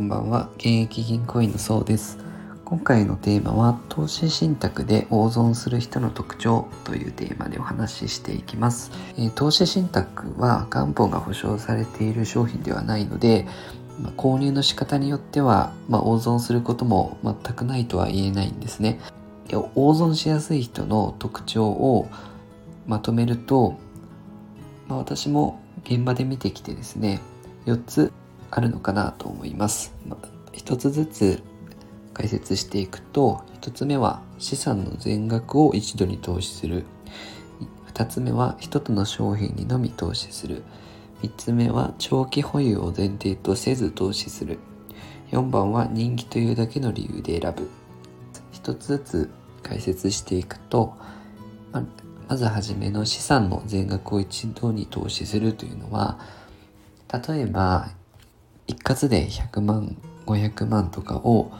んばんは。現役銀行員のそうです。今回のテーマは投資信託で大損する人の特徴というテーマでお話ししていきます、えー、投資信託は元本が保証されている商品ではないのでまあ、購入の仕方によっては、まあ、大損することも全くないとは言えないんですね。大損しやすい人の特徴をまとめると、まあ、私も現場で見てきてですね4つあるのかなと思います。まあ、一つずつ解説していくと1つ目は資産の全額を一度に投資する。2つ目は1つの商品にのみ投資する。3つ目は長期保有を前提とせず投資する。4番は人気というだけの理由で選ぶ。1つずつ解説していくとままずはじめの資産の全額を一度に投資するというのは例えば一括で100万500万とかを、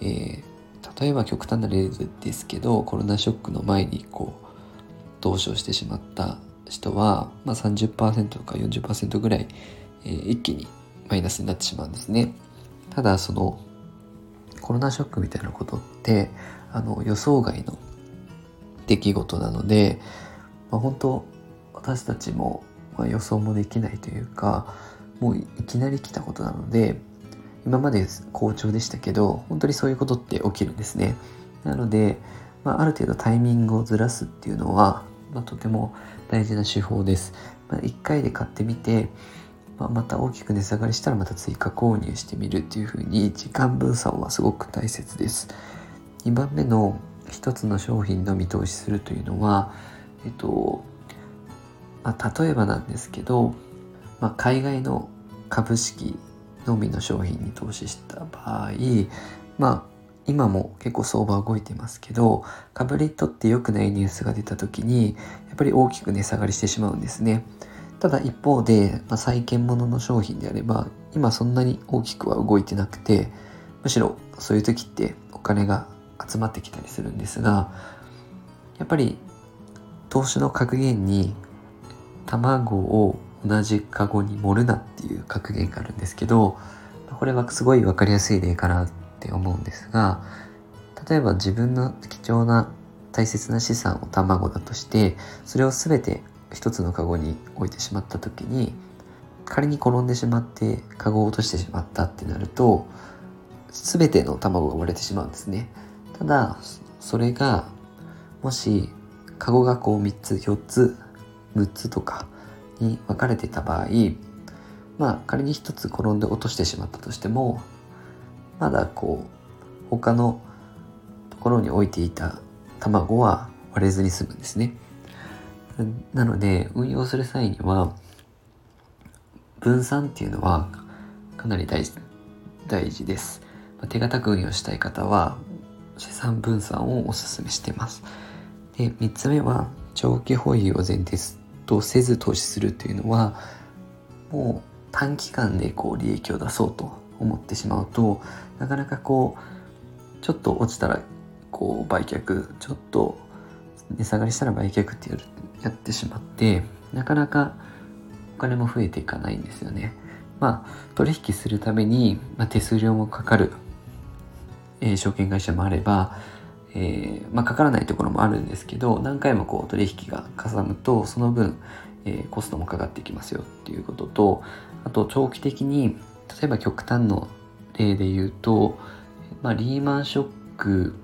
えー、例えば極端な例ですけどコロナショックの前にこう投資をしてしまった人は、まあ30%とか40%ぐらい、えー、一気にマイナスになってしまうんですね。ただそのコロナショックみたいなことってあの予想外の出来事なので、まあ、本当私たちも、まあ、予想もできないというかもういきなり来たことなので今まで好調でしたけど本当にそういうことって起きるんですね。なので、まあ、ある程度タイミングをずらすっていうのは、まあ、とても大事な手法です、まあ、1回で買ってみて、まあ、また大きく値下がりしたらまた追加購入してみるっていうふうに時間分散はすごく大切です。2番目の1つの商品の見通しするというのはえっと、まあ、例えばなんですけどまあ、海外の株式のみの商品に投資した場合まあ今も結構相場動いてますけど株にとって良くないニュースが出た時にやっぱり大きく値下がりしてしまうんですね。ただ一方で、まあ、債券物の商品であれば今そんなに大きくは動いてなくてむしろそういう時ってお金が集まってきたりするんですがやっぱり投資の格言に卵を同じカゴに盛るなっていう格言があるんですけどこれはすごい分かりやすい例かなって思うんですが例えば自分の貴重な大切な資産を卵だとしてそれを全て一つのカゴに置いてしまった時に仮に転んでしまってカゴを落としてしまったってなると全ての卵が割れてしまうんですね。ただそれがもしカゴがこう3つ4つ6つとかに分かれていた場合まあ仮に一つ転んで落としてしまったとしてもまだこう他のところに置いていた卵は割れずに済むんですね。なので運用する際には分散っていうのはかなり大事大事です。手堅く運用したい方は資産分散をお勧めしています。で3つ目は長期保有を前提とせず投資するというのはもう短期間でこう利益を出そうと思ってしまうとなかなかこうちょっと落ちたらこう売却ちょっと値下がりしたら売却ってやるやってしまってなかなかお金も増えていかないんですよね。まあ取引するために、まあ、手数料もかかる、えー、証券会社もあればえー、まあ、かからないところもあるんですけど何回もこう取引がかさむとその分、えー、コストもかかってきますよっていうこととあと長期的に例えば極端の例で言うと、まあ、リーマンショック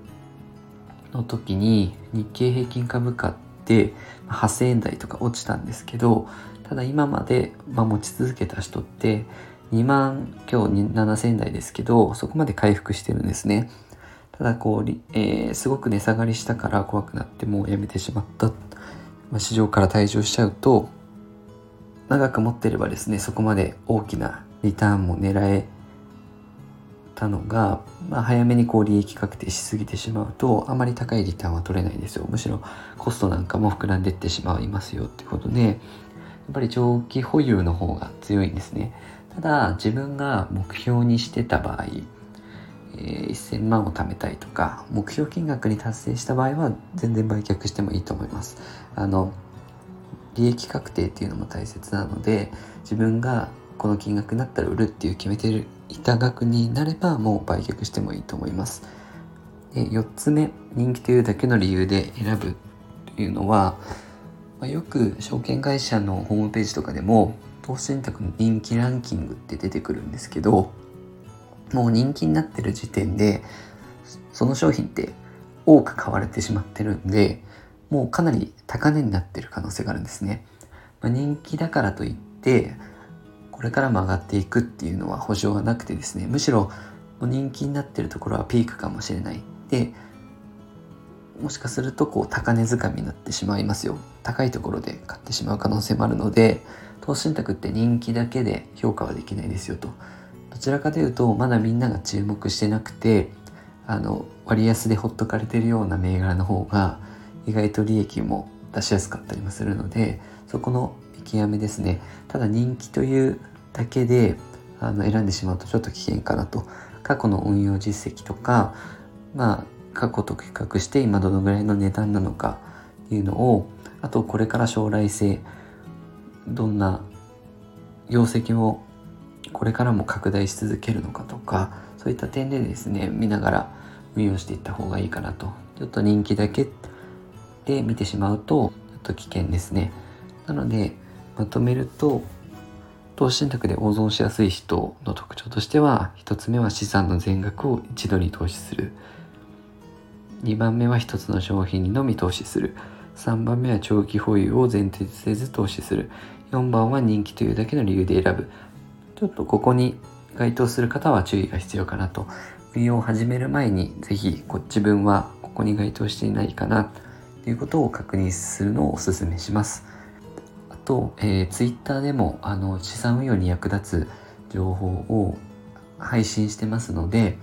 の時に日経平均株価って8000円台とか落ちたんですけどただ今まで、まあ、持ち続けた人って2万今日7000円台ですけどそこまで回復してるんですね。ただこう、えー、すごく値下がりしたから怖くなってもうやめてしまった、まあ、市場から退場しちゃうと長く持ってればですねそこまで大きなリターンも狙えたのが、まあ、早めにこう利益確定しすぎてしまうとあまり高いリターンは取れないですよ。むしろコストなんかも膨らんでいってしまいますよってことでやっぱり長期保有の方が強いんですね。ただ自分が目標にしてた場合えー、1000万を貯めたいとか目標金額に達成した場合は全然売却してもいいと思いますあの利益確定っていうのも大切なので自分がこの金額になったら売るっていう決めていた額になればもう売却してもいいと思います。で4つ目人気というだけの理由で選ぶというのは、まあ、よく証券会社のホームページとかでも投資信託の人気ランキングって出てくるんですけどもう人気になってる時点でその商品って多く買われてしまってるんでもうかなり高値になってる可能性があるんですね。まあ、人気だからといってこれからも上がっていくっていうのは保証はなくてですねむしろ人気になってるところはピークかもしれない。でもしかするとこう高値掴みになってしまいますよ。高いところで買ってしまう可能性もあるので投資信託って人気だけで評価はできないですよと。どちらかというとまだみんなが注目してなくてあの割安でほっとかれてるような銘柄の方が意外と利益も出しやすかったりもするのでそこの見極めですね。ただ人気というだけであの選んでしまうとちょっと危険かなと。過去の運用実績とかまあ過去と比較して今どのぐらいの値段なのかっていうのをあとこれから将来性どんな業績をこれからも拡大し続けるのかとかそういった点でですね見ながら運用していった方がいいかなと。ちょっと人気だけで見てしまうとちょっと危険ですね。なのでまとめると投資信託で大損しやすい人の特徴としては1つ目は資産の全額を一度に投資する。2番目は1つの商品にのみ投資する。3番目は長期保有を前提せず投資する。4番は人気というだけの理由で選ぶ。ちょっとここに該当する方は注意が必要かなと運用を始める前に是非自分はここに該当していないかなということを確認するのをお勧めしますあと、えー、Twitter でもあの資産運用に役立つ情報を配信してますので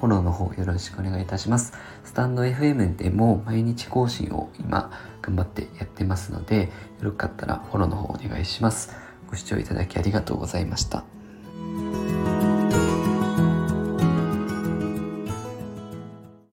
フォローの方よろしくお願いいたします。スタンド FM でも毎日更新を今頑張ってやってますので、よかったらフォローの方お願いします。ご視聴いただきありがとうございました。